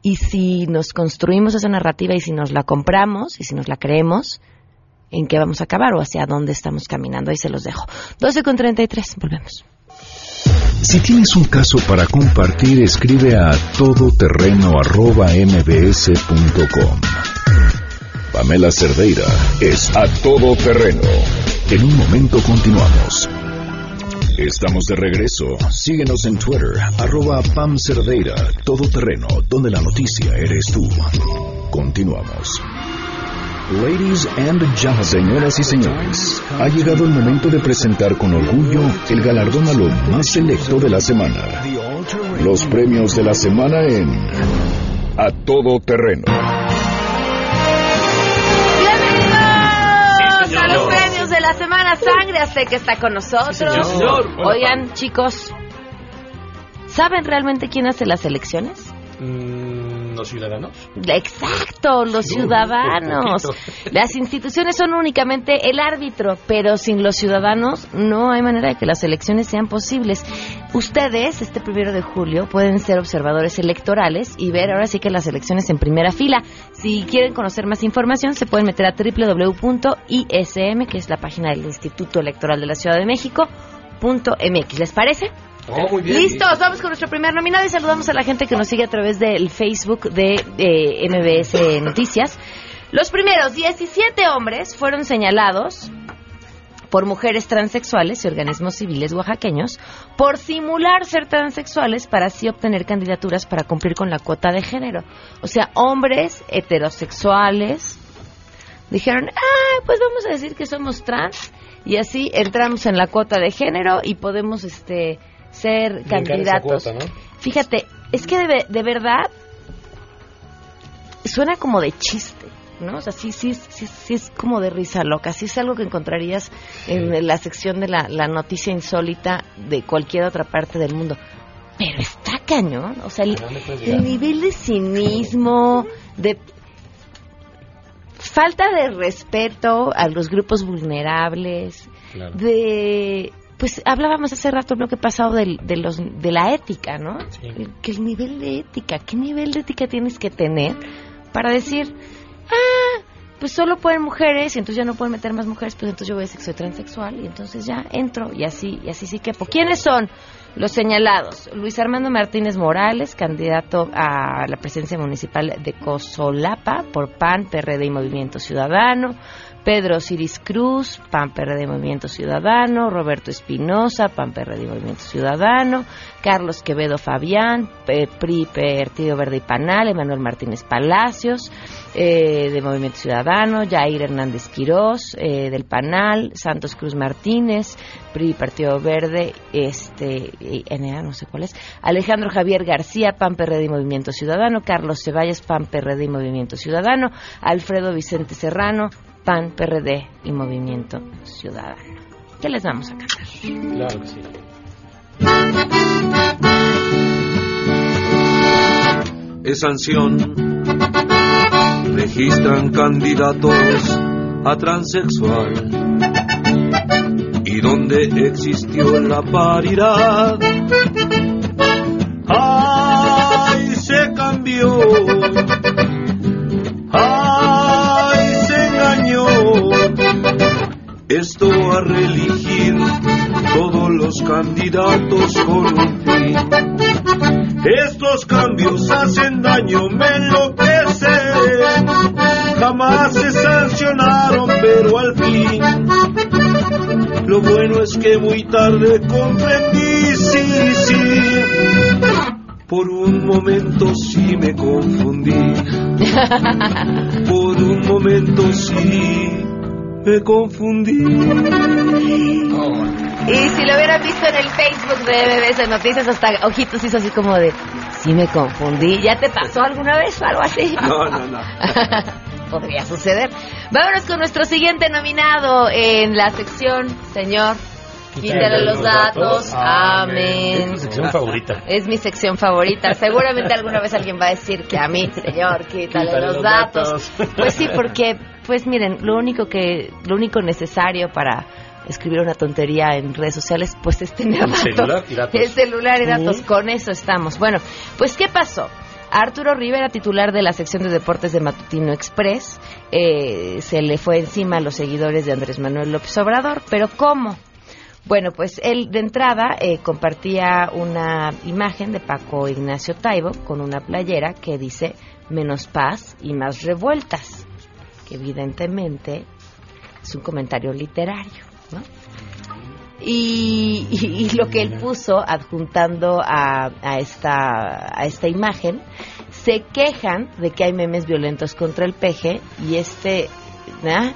Y si nos construimos esa narrativa y si nos la compramos y si nos la creemos, en qué vamos a acabar o hacia dónde estamos caminando. Ahí se los dejo. 12 con 33, volvemos. Si tienes un caso para compartir, escribe a todoterreno.mbs.com. Pamela Cerdeira es a todoterreno. En un momento continuamos. Estamos de regreso. Síguenos en Twitter, arroba Pam Cerdeira, todoterreno, donde la noticia eres tú. Continuamos. Ladies and gentlemen, señoras y señores, ha llegado el momento de presentar con orgullo el galardón a lo más selecto de la semana. Los premios de la semana en A Todo Terreno. Bienvenidos a los premios de la semana Sangre, sé que está con nosotros. Oigan, chicos, ¿Saben realmente quién hace las elecciones? Mm, ¿Los ciudadanos? Exacto, los ciudadanos. Las instituciones son únicamente el árbitro, pero sin los ciudadanos no hay manera de que las elecciones sean posibles. Ustedes, este primero de julio, pueden ser observadores electorales y ver ahora sí que las elecciones en primera fila. Si quieren conocer más información, se pueden meter a www.ism, que es la página del Instituto Electoral de la Ciudad de México. .mx, ¿les parece? Oh. Listos, vamos con nuestro primer nominado y saludamos a la gente que nos sigue a través del Facebook de eh, MBS Noticias. Los primeros 17 hombres fueron señalados por mujeres transexuales y organismos civiles oaxaqueños por simular ser transexuales para así obtener candidaturas para cumplir con la cuota de género. O sea, hombres heterosexuales dijeron, ah, pues vamos a decir que somos trans y así entramos en la cuota de género y podemos este ser candidatos. cuota, ¿no? Fíjate, es que de, de verdad suena como de chiste, ¿no? O sea, sí, sí, sí, sí es como de risa loca. Sí es algo que encontrarías en la sección de la, la noticia insólita de cualquier otra parte del mundo. Pero está cañón. O sea, el, nivel de cinismo, de falta de respeto a los grupos vulnerables, Claro. de pues hablábamos hace rato en lo que pasado del- de, los de la ética, ¿no? El- Que el nivel de ética, ¿qué nivel de ética tienes que tener para decir, ah, pues solo pueden mujeres y entonces ya no pueden meter más mujeres, pues entonces yo voy a soy transexual y entonces ya entro y así y así sí que ¿Quiénes son los señalados? Luis Armando Martínez Morales, candidato a la presidencia municipal de Cosolapa por PAN, PRD y Movimiento Ciudadano. Pedro Osiris Cruz, PAN PRD Movimiento Ciudadano, Roberto Espinosa, PAN PRD Movimiento Ciudadano, Carlos Quevedo Fabián, PRI Partido Verde y Panal, Emanuel Martínez Palacios, eh, de Movimiento Ciudadano, Jair Hernández Quirós, eh, del Panal, Santos Cruz Martínez, PRI Partido Verde, este, NA, no sé cuál es, Alejandro Javier García, PAN PRD y Movimiento Ciudadano, Carlos Ceballos, PAN PRD y Movimiento Ciudadano, Alfredo Vicente Serrano, PAN PRD y Movimiento Ciudadano. ¿Qué les vamos a cantar? Claro que sí. es sanción. Registran candidatos a transexual. Y donde existió la paridad, ¡ay! se cambió. Esto a reelegir todos los candidatos con un fin. Estos cambios hacen daño, me enloquece. Jamás se sancionaron, pero al fin. Lo bueno es que muy tarde comprendí, sí, sí. Por un momento sí me confundí. Por un momento sí me confundí. Y si lo hubieran visto en el Facebook de MBS Noticias, hasta ojitos hizo así como de, sí me confundí. ¿Ya te pasó alguna vez o algo así? No, no, no. Podría suceder. Vámonos con nuestro siguiente nominado en la sección, señor. Quítale los datos. Amén. Es tu sección favorita. Es mi sección favorita. Seguramente alguna vez alguien va a decir que a mí, señor, quítale, Quítale los, los datos. datos. Pues sí, porque, pues miren, lo único que, lo único necesario para escribir una tontería en redes sociales, pues es tener El datos. celular y datos. El celular y datos. Con eso estamos. Bueno, pues ¿qué pasó? Arturo Rivera, titular de la sección de deportes de Matutino Express, eh, se le fue encima a los seguidores de Andrés Manuel López Obrador. ¿Pero cómo? Bueno, pues él de entrada eh, compartía una imagen de Paco Ignacio Taibo con una playera que dice menos paz y más revueltas, que evidentemente es un comentario literario, ¿no? Y, lo que él puso adjuntando a, a esta, a esta imagen, se quejan de que hay memes violentos contra el peje y este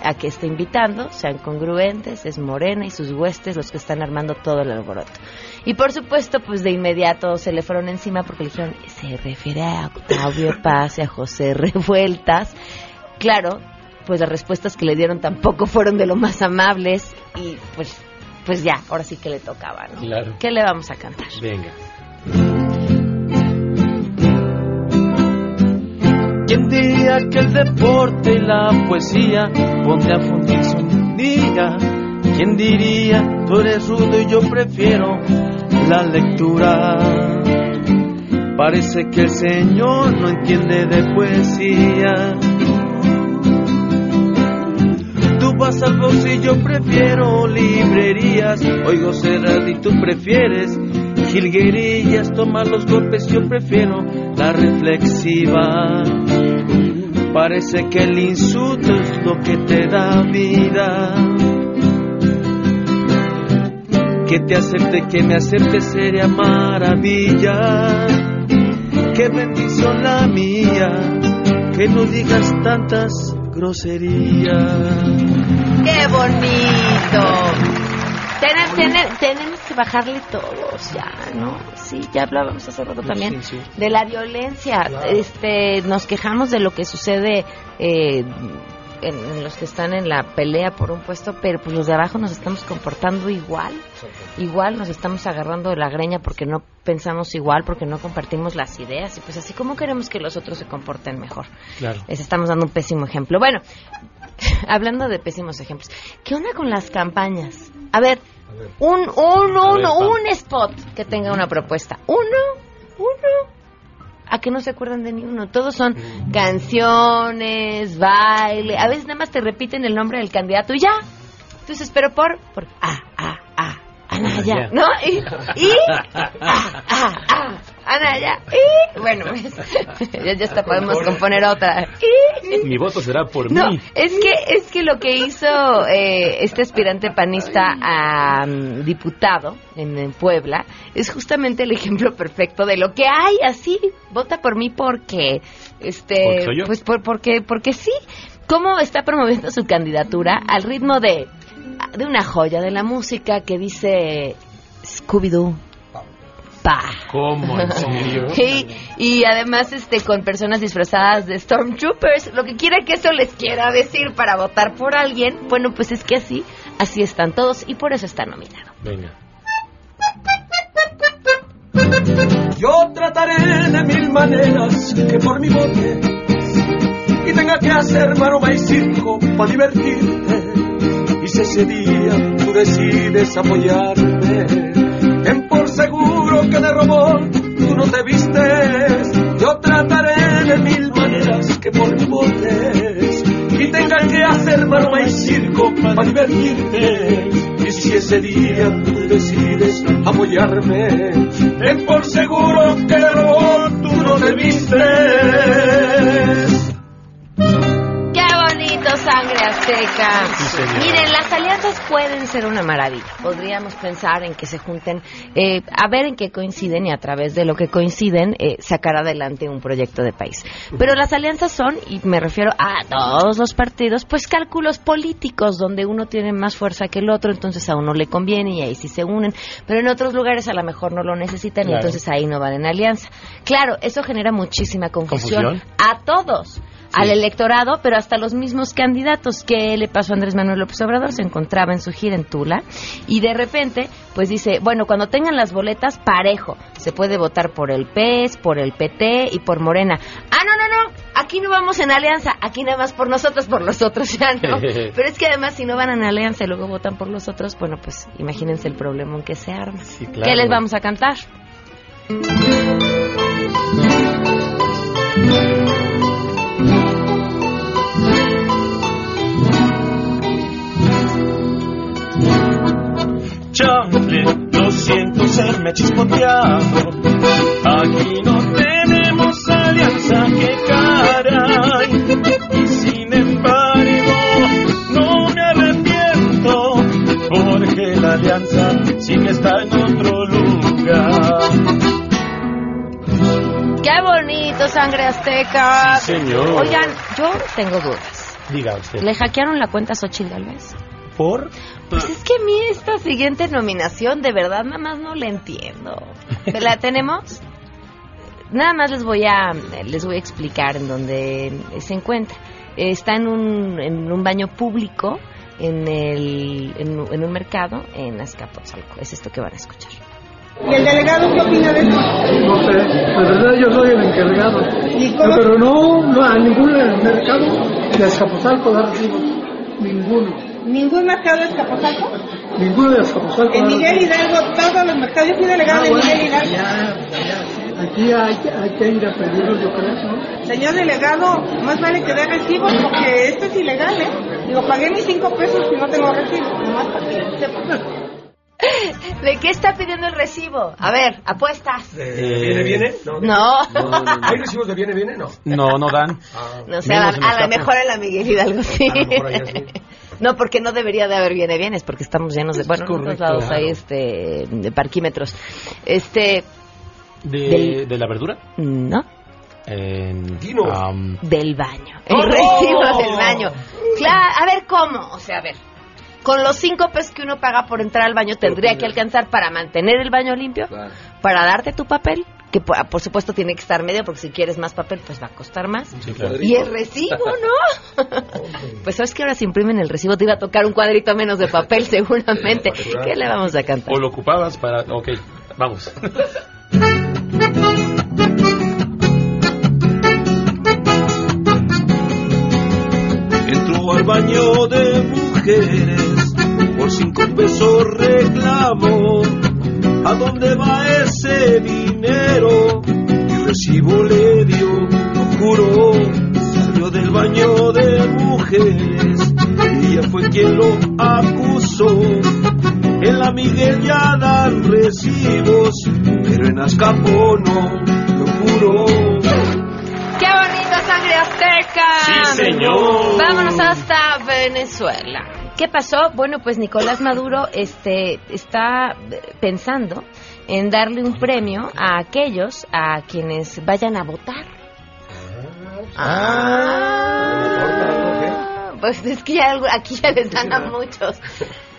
a que está invitando, sean congruentes, es Morena y sus huestes los que están armando todo el alboroto. Y por supuesto, pues de inmediato se le fueron encima porque le dijeron, se refiere a Octavio Paz y a José Revueltas. Claro, pues las respuestas que le dieron tampoco fueron de lo más amables y pues, pues ya, ahora sí que le tocaba, ¿no? Claro. ¿Qué le vamos a cantar? Venga. ¿Quién diría que el deporte y la poesía ponte a fundirse un día? ¿Quién diría tú eres rudo y yo prefiero la lectura? Parece que el Señor no entiende de poesía Vas al yo prefiero librerías. Oigo cerrar y tú prefieres jilguerillas. Toma los golpes, yo prefiero la reflexiva. Parece que el insulto es lo que te da vida. Que te acepte, que me acepte sería maravilla. Qué bendición la mía, que no digas tantas groserías. ¡Qué bonito! Tener- tener- tenemos que bajarle todos ya, ¿no? Sí, ya hablábamos hace rato también Sí, sí. de la violencia. Este, nos quejamos de lo que sucede eh, en, en los que están en la pelea por un puesto, pero pues los de abajo nos estamos comportando igual. Igual nos estamos agarrando de la greña porque no pensamos igual, porque no compartimos las ideas. Y pues así como queremos que los otros se comporten mejor. Claro. Les estamos dando un pésimo ejemplo. Bueno, hablando de pésimos ejemplos, ¿qué onda con las campañas? A ver, un, un, A ver, uno, Pam. un spot que tenga una propuesta. Uno, uno. A que no se acuerdan de ni uno. Todos son canciones, baile. A veces nada más te repiten el nombre del candidato y ya. Entonces, pero por, por, ah, Anaya, ¿no? Y, y, ah, ah, ah, Anaya, y, bueno, pues, ya, ya hasta podemos componer otra. Y, Mi voto será por no, mí. es que es que lo que hizo eh, este aspirante panista a mm, diputado en, en Puebla es justamente el ejemplo perfecto de lo que hay así. Vota por mí porque este ¿Porque soy yo? pues por- porque porque sí. ¿Cómo está promoviendo su candidatura al ritmo de de una joya de la música que dice Scooby Doo? Pa. ¿Cómo? ¿En serio? Y, y además este con personas disfrazadas de Stormtroopers, lo que quiera que eso les quiera decir para votar por alguien, bueno, pues es que así, así están todos y por eso está nominado. Venga. Yo trataré de mil maneras que por mi vote y tenga que hacer maroma y circo para divertirte. Ese día tú decides apoyarme, ten por seguro que de robot tú no te vistes. Yo trataré de mil maneras que por mi votes y tenga que hacer maroma y circo para divertirte. Y si ese día tú decides apoyarme, ten por seguro que de robot tú no te vistes. Azteca! Miren, las alianzas pueden ser una maravilla. Podríamos pensar en que se junten, eh, a ver en qué coinciden y a través de lo que coinciden eh, sacar adelante un proyecto de país. Pero las alianzas son, y me refiero a todos los partidos, pues cálculos políticos donde uno tiene más fuerza que el otro, entonces a uno le conviene y ahí sí se unen. Pero en otros lugares a lo mejor no lo necesitan y entonces ahí no van en alianza. Claro, eso genera muchísima confusión, ¿Confusión? a todos. Al electorado, pero hasta los mismos candidatos. ¿Qué le pasó a Andrés Manuel López Obrador? Se encontraba en su gira en Tula y de repente, pues dice, bueno, cuando tengan las boletas, parejo. Se puede votar por el PES, por el PT y por Morena. Ah, no, no, no, aquí no vamos en alianza, aquí nada más por nosotros, por los otros ya no. Pero es que además si no van en alianza y luego votan por los otros, bueno, pues imagínense el problema en que se arma. claro. ¿Qué les vamos a cantar? Chanfle, lo siento serme chispoteado. Aquí no tenemos alianza, que caray. Y sin embargo, no me arrepiento, porque la alianza sí que está en otro lugar. ¡Qué bonito, sangre azteca! Sí, señor. Oigan, yo tengo dudas. Diga usted. ¿Le hackearon la cuenta a Xochitl Galvez? ¿Por? Pues es que a mí esta siguiente nominación de verdad nada más no la entiendo. ¿La tenemos? Nada más les voy a les voy a explicar en dónde se encuentra. Está en un, en un baño público en, el, en, en un mercado en Azcapotzalco. Es esto que van a escuchar. ¿Y el delegado qué opina de eso? No sé, la verdad yo soy el encargado. ¿Y cómo? Pero no, no a ningún mercado de Azcapotzalco da recibos. Ninguno. ¿Ningún mercado de Escapozalco? Ninguno de Azcapotzalco En Miguel. Hidalgo, todos los mercados. Yo fui delegado Ah, de bueno, Miguel Hidalgo. Aquí hay, que- hay que ir a pedirlos, yo creo, ¿no? Señor delegado, más vale que dé recibos porque esto es ilegal, ¿eh? Digo, pagué mis cinco pesos y no tengo recibo. Nomás para que sepa. ¿De qué está pidiendo el recibo? A ver, apuestas. ¿Viene, viene? No. ¿Hay recibos de viene, viene? No. No, no dan. No sé, a, a lo mejor en la Miguel Hidalgo sí. A lo mejor allá sí. No, porque no debería de haber viene bienes, porque estamos llenos de, bueno, en otros correcto, lados claro. hay este, de parquímetros. Este, ¿De, Del- de la verdura? no, En, del baño. El ¡Oh! recibo del baño. Claro, a ver cómo, o sea, a ver. Con los cinco pesos que uno paga por entrar al baño, tendría que alcanzar para mantener el baño limpio, para darte tu papel, que por, por supuesto tiene que estar medio, porque si quieres más papel, pues va a costar más. sí, claro. Y el recibo, ¿no? pues sabes que ahora se imprimen el recibo, te iba a tocar un cuadrito menos de papel seguramente. ¿Qué le vamos a cantar? O lo ocupabas para... Ok, vamos. Entró al baño de mujeres, por cinco pesos reclamó. ¿A dónde va ese dinero? Y recibo le dio, lo juró. Salió del baño de mujeres, ella fue quien lo acusó. En la Miguel ya dan recibos, pero en Azcapo no, lo juró. ¡Qué bonita sangre azteca! Sí, señor. Vámonos hasta Venezuela. ¿Qué pasó? Bueno, pues Nicolás Maduro este, está pensando en darle un premio a aquellos a quienes vayan a votar. Ah, pues es que ya aquí ya les dan a muchos.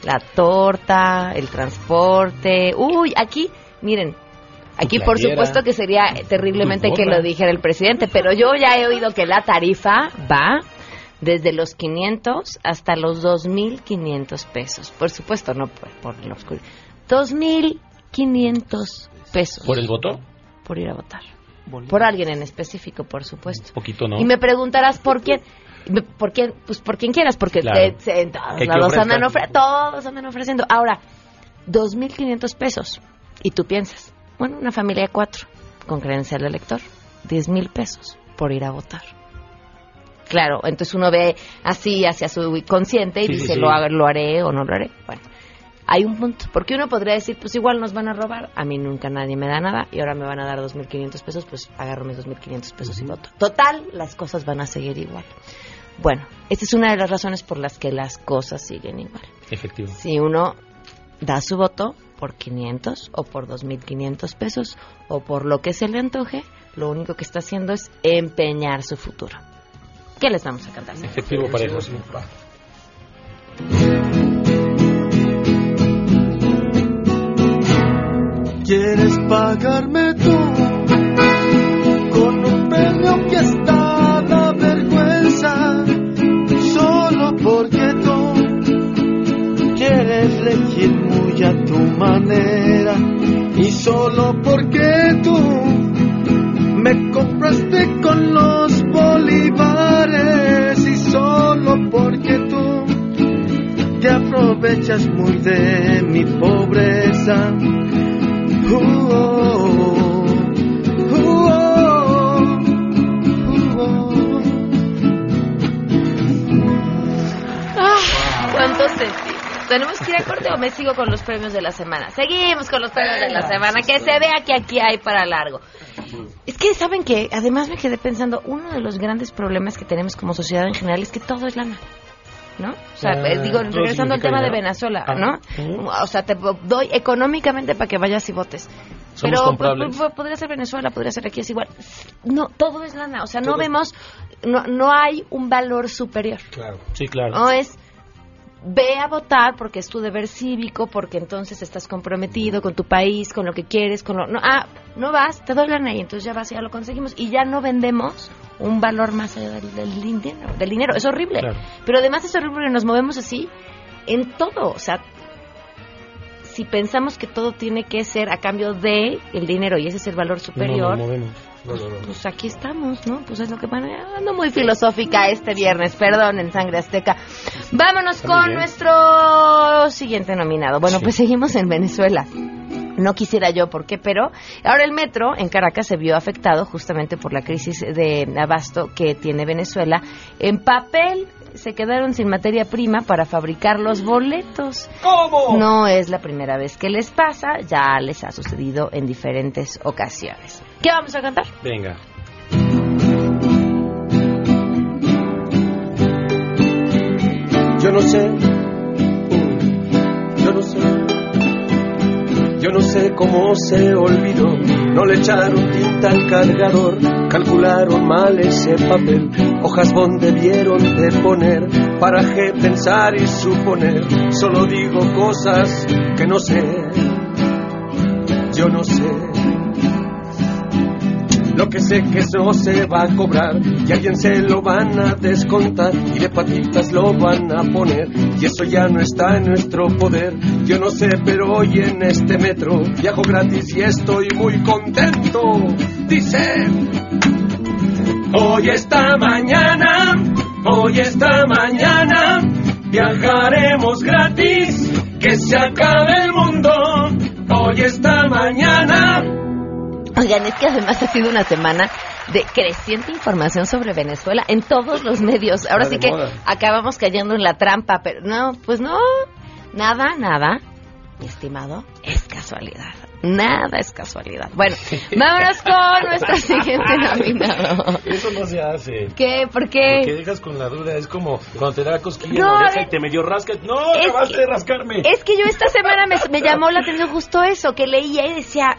La torta, el transporte. Uy, aquí, miren, Aquí, por supuesto, que sería terriblemente que lo dijera el presidente, pero yo ya he oído que la tarifa va desde los 500 hasta los 2.500 pesos. Por supuesto, no por, por oscuridad. 2.500 pesos ¿Por el voto? por ir a votar. Por alguien en específico, por supuesto. Poquito, ¿no? Y me preguntarás por quién. Me- ¿Por quién? Pues por quien quieras, porque Claro. te- en todos lados andan ofre- todos andan ofreciendo. Ahora, 2.500 pesos. Y tú piensas, bueno, una familia de cuatro con credencial de elector, 10.000 pesos por ir a votar. Claro, entonces uno ve así hacia su consciente y Sí, dice, sí. ¿Lo, ha- ¿lo haré o no lo haré? Bueno, hay un punto. Porque uno podría decir, pues igual nos van a robar, a mí nunca nadie me da nada y ahora me van a dar 2.500 pesos, pues agarro mis 2.500 pesos y voto. Total, las cosas van a seguir igual. Bueno, esta es una de las razones por las que las cosas siguen igual. Efectivo. Si uno da su voto por 500 o por 2.500 pesos o por lo que se le antoje, lo único que está haciendo es empeñar su futuro. ¿Qué les vamos a cantar? Efectivo parejo. ¿Quieres pagarme tú con un premio que está da vergüenza? Solo porque tú quieres elegir muy a tu manera y solo porque tú me compraste con los bolívares te aprovechas muy de mi pobreza. Uh, oh, uh, oh, uh, oh. Ah, ¿Cuántos sentidos? ¿Tenemos que ir a corte o me sigo con los premios de la semana? Seguimos con los premios de la semana, que se vea que aquí hay para largo. Es que, ¿saben que Además me quedé pensando, uno de los grandes problemas que tenemos como sociedad en general es que todo es lana. ¿No? O sea, Ah, eh, digo, regresando al tema de. Venezuela, Ah, ¿no? O sea, te doy económicamente para que vayas y votes. Somos Pero pues, comprables. pues, podría ser Venezuela, podría ser aquí, es igual. No, todo es lana. O sea, no vemos, no, no hay un valor superior. Claro. Sí, claro. No es ve a votar porque es tu deber cívico, porque entonces estás comprometido con tu país, con lo que quieres, con lo no, ah, no vas, te doy la y entonces ya vas y ya lo conseguimos y ya no vendemos un valor más allá del, del dinero, del dinero, es horrible. Claro. Pero además es horrible porque nos movemos así en todo, o sea, si pensamos que todo tiene que ser a cambio de el dinero y ese es el valor superior, No, no. No, pues aquí estamos, ¿no? Pues es lo que van ando muy filosófica este viernes, perdón, en Sangre Azteca. Vámonos con nuestro siguiente nominado. Bueno, pues seguimos en Venezuela. No quisiera yo por qué, pero ahora el metro en Caracas se vio afectado justamente por la crisis de abasto que tiene Venezuela. En papel se quedaron sin materia prima para fabricar los boletos. ¿Cómo? No es la primera vez que les pasa, ya les ha sucedido en diferentes ocasiones. ¿Qué vamos a cantar? Venga. Yo no sé, yo no sé cómo se olvidó. No le echaron tinta al cargador, calcularon mal ese papel. Hojas bond debieron de poner para qué pensar y suponer. Solo digo cosas que no sé, yo no sé. Lo que sé que eso se va a cobrar y alguien se lo van a descontar y de patitas lo van a poner y eso ya no está en nuestro poder. Yo no sé, pero hoy en este metro viajo gratis y estoy muy contento. Dice, hoy esta mañana, hoy esta mañana viajaremos gratis, que se acabe el mundo. Hoy esta mañana. Oigan, es que además ha sido una semana de creciente información sobre Venezuela en todos los medios. Ahora sí que moda. acabamos cayendo en la trampa, pero no, pues no, nada, nada, mi estimado, es casualidad. Nada es casualidad. Bueno, vámonos con nuestro siguiente nominado. Eso no se hace. ¿Qué? ¿Por qué? Porque dejas con la duda, es como cuando te da cosquilla en la y te medio rasca. No, acabaste de rascarme. Es que yo esta semana me, me llamó la atención justo eso, que leía y decía,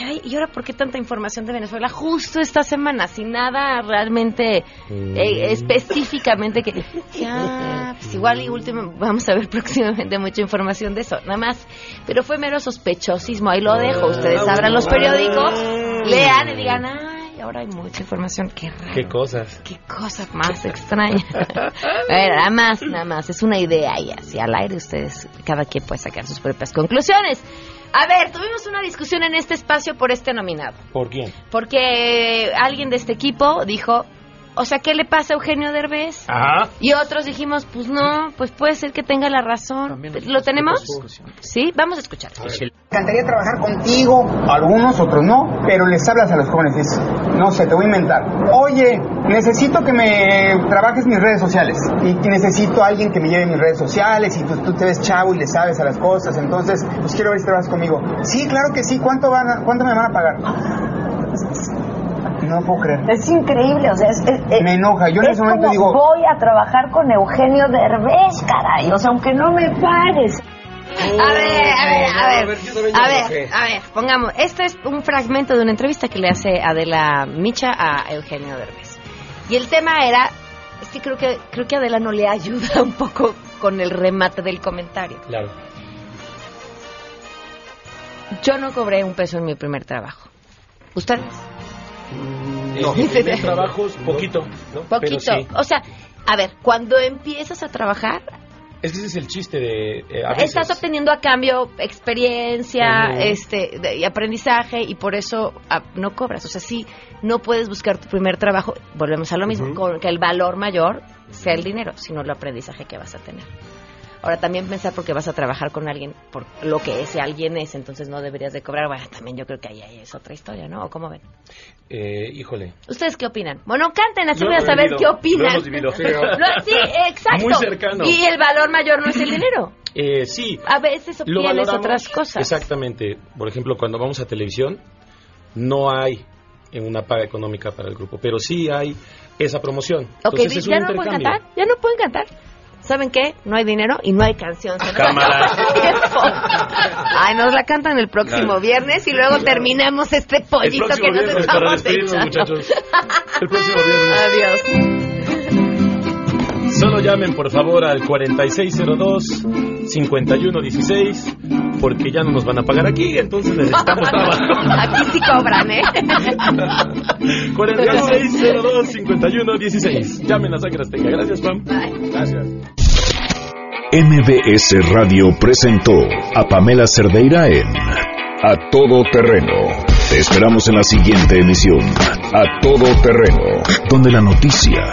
¿Y ahora por qué tanta información de Venezuela justo esta semana? Sin nada realmente eh, específicamente que... Ya, pues igual y último, vamos a ver próximamente mucha información de eso, nada más. Pero fue mero sospechosismo, ahí lo dejo. Ustedes abran los periódicos, lean y digan, ay, ahora hay mucha información, qué raro. Qué cosas. Qué cosa más extraña. A ver, nada más, nada más. Es una idea y así al aire ustedes, cada quien puede sacar sus propias conclusiones. A ver, tuvimos una discusión en este espacio por este nominado. ¿Por quién? Porque alguien de este equipo dijo, o sea, ¿qué le pasa a Eugenio Derbez? Ajá. Y otros dijimos, pues no, pues puede ser que tenga la razón. ¿Lo tenemos? Sí, vamos a escuchar. Me encantaría trabajar contigo, algunos, otros no, pero les hablas a los jóvenes, es, no sé, te voy a inventar. Oye, necesito que me trabajes mis redes sociales y necesito a alguien que me lleve mis redes sociales y tú, tú te ves chavo y le sabes a las cosas, entonces, pues quiero ver si trabajas conmigo. Sí, claro que sí, ¿cuánto, van a- cuánto me van a pagar? No puedo creer. Es increíble, o sea, es, es- es- Me enoja, yo en es ese momento como digo- voy a trabajar con Eugenio Derbez, caray, o sea, aunque no me pagues. A ver, a ver, a ver. A ver, enojé. a ver, pongamos. Este es un fragmento de una entrevista que le hace Adela Micha a Eugenio Derbez. Y el tema era, es que creo que creo que Adela no le ayuda un poco con el remate del comentario. Claro. Yo no cobré un peso en mi primer trabajo. ¿Ustedes? No, en sí. trabajos, poquito. ¿no? Poquito. sí. O sea, a ver, cuando empiezas a trabajar, Es que ese es el chiste de. eh, a veces. estás obteniendo a cambio experiencia, este, de- y aprendizaje y por eso ah, no cobras. O sea, sí, no puedes buscar tu primer trabajo. Volvemos a lo mismo, con que el valor mayor sea el dinero, sino el aprendizaje que vas a tener. Ahora también pensar porque vas a trabajar con alguien por lo que ese alguien es, entonces no deberías de cobrar. Bueno, también yo creo que ahí, ahí es otra historia, ¿no? ¿O cómo ven? Eh, híjole. ¿Ustedes qué opinan? Bueno, canten, así Lo voy a saber vivido, qué opinan. lo hemos. Sí, ¿no? Lo- sí, exacto. Muy cercano. Y el valor mayor no es el dinero. Eh, sí. A veces valoramos. otras cosas. Exactamente. Por ejemplo, cuando vamos a televisión, no hay una paga económica para el grupo, pero sí hay esa promoción. Ok, Entonces es un ya no pueden cantar, ya no pueden cantar. ¿Saben qué? No hay dinero y no hay canción. Nos Cámara. Ay, nos la cantan el próximo viernes y luego terminamos este pollito que nos viernes estamos echando. El próximo viernes. Adiós. Solo llamen por favor al 4602-5116 porque ya no nos van a pagar aquí, entonces necesitamos trabajo. Aquí sí cobran, ¿eh? 4602-5116. Llamen a Sacra Azteca. Gracias, Pam. Gracias. MBS Radio presentó a Pamela Cerdeira en A Todo Terreno. Te esperamos en la siguiente emisión, A Todo Terreno, donde la noticia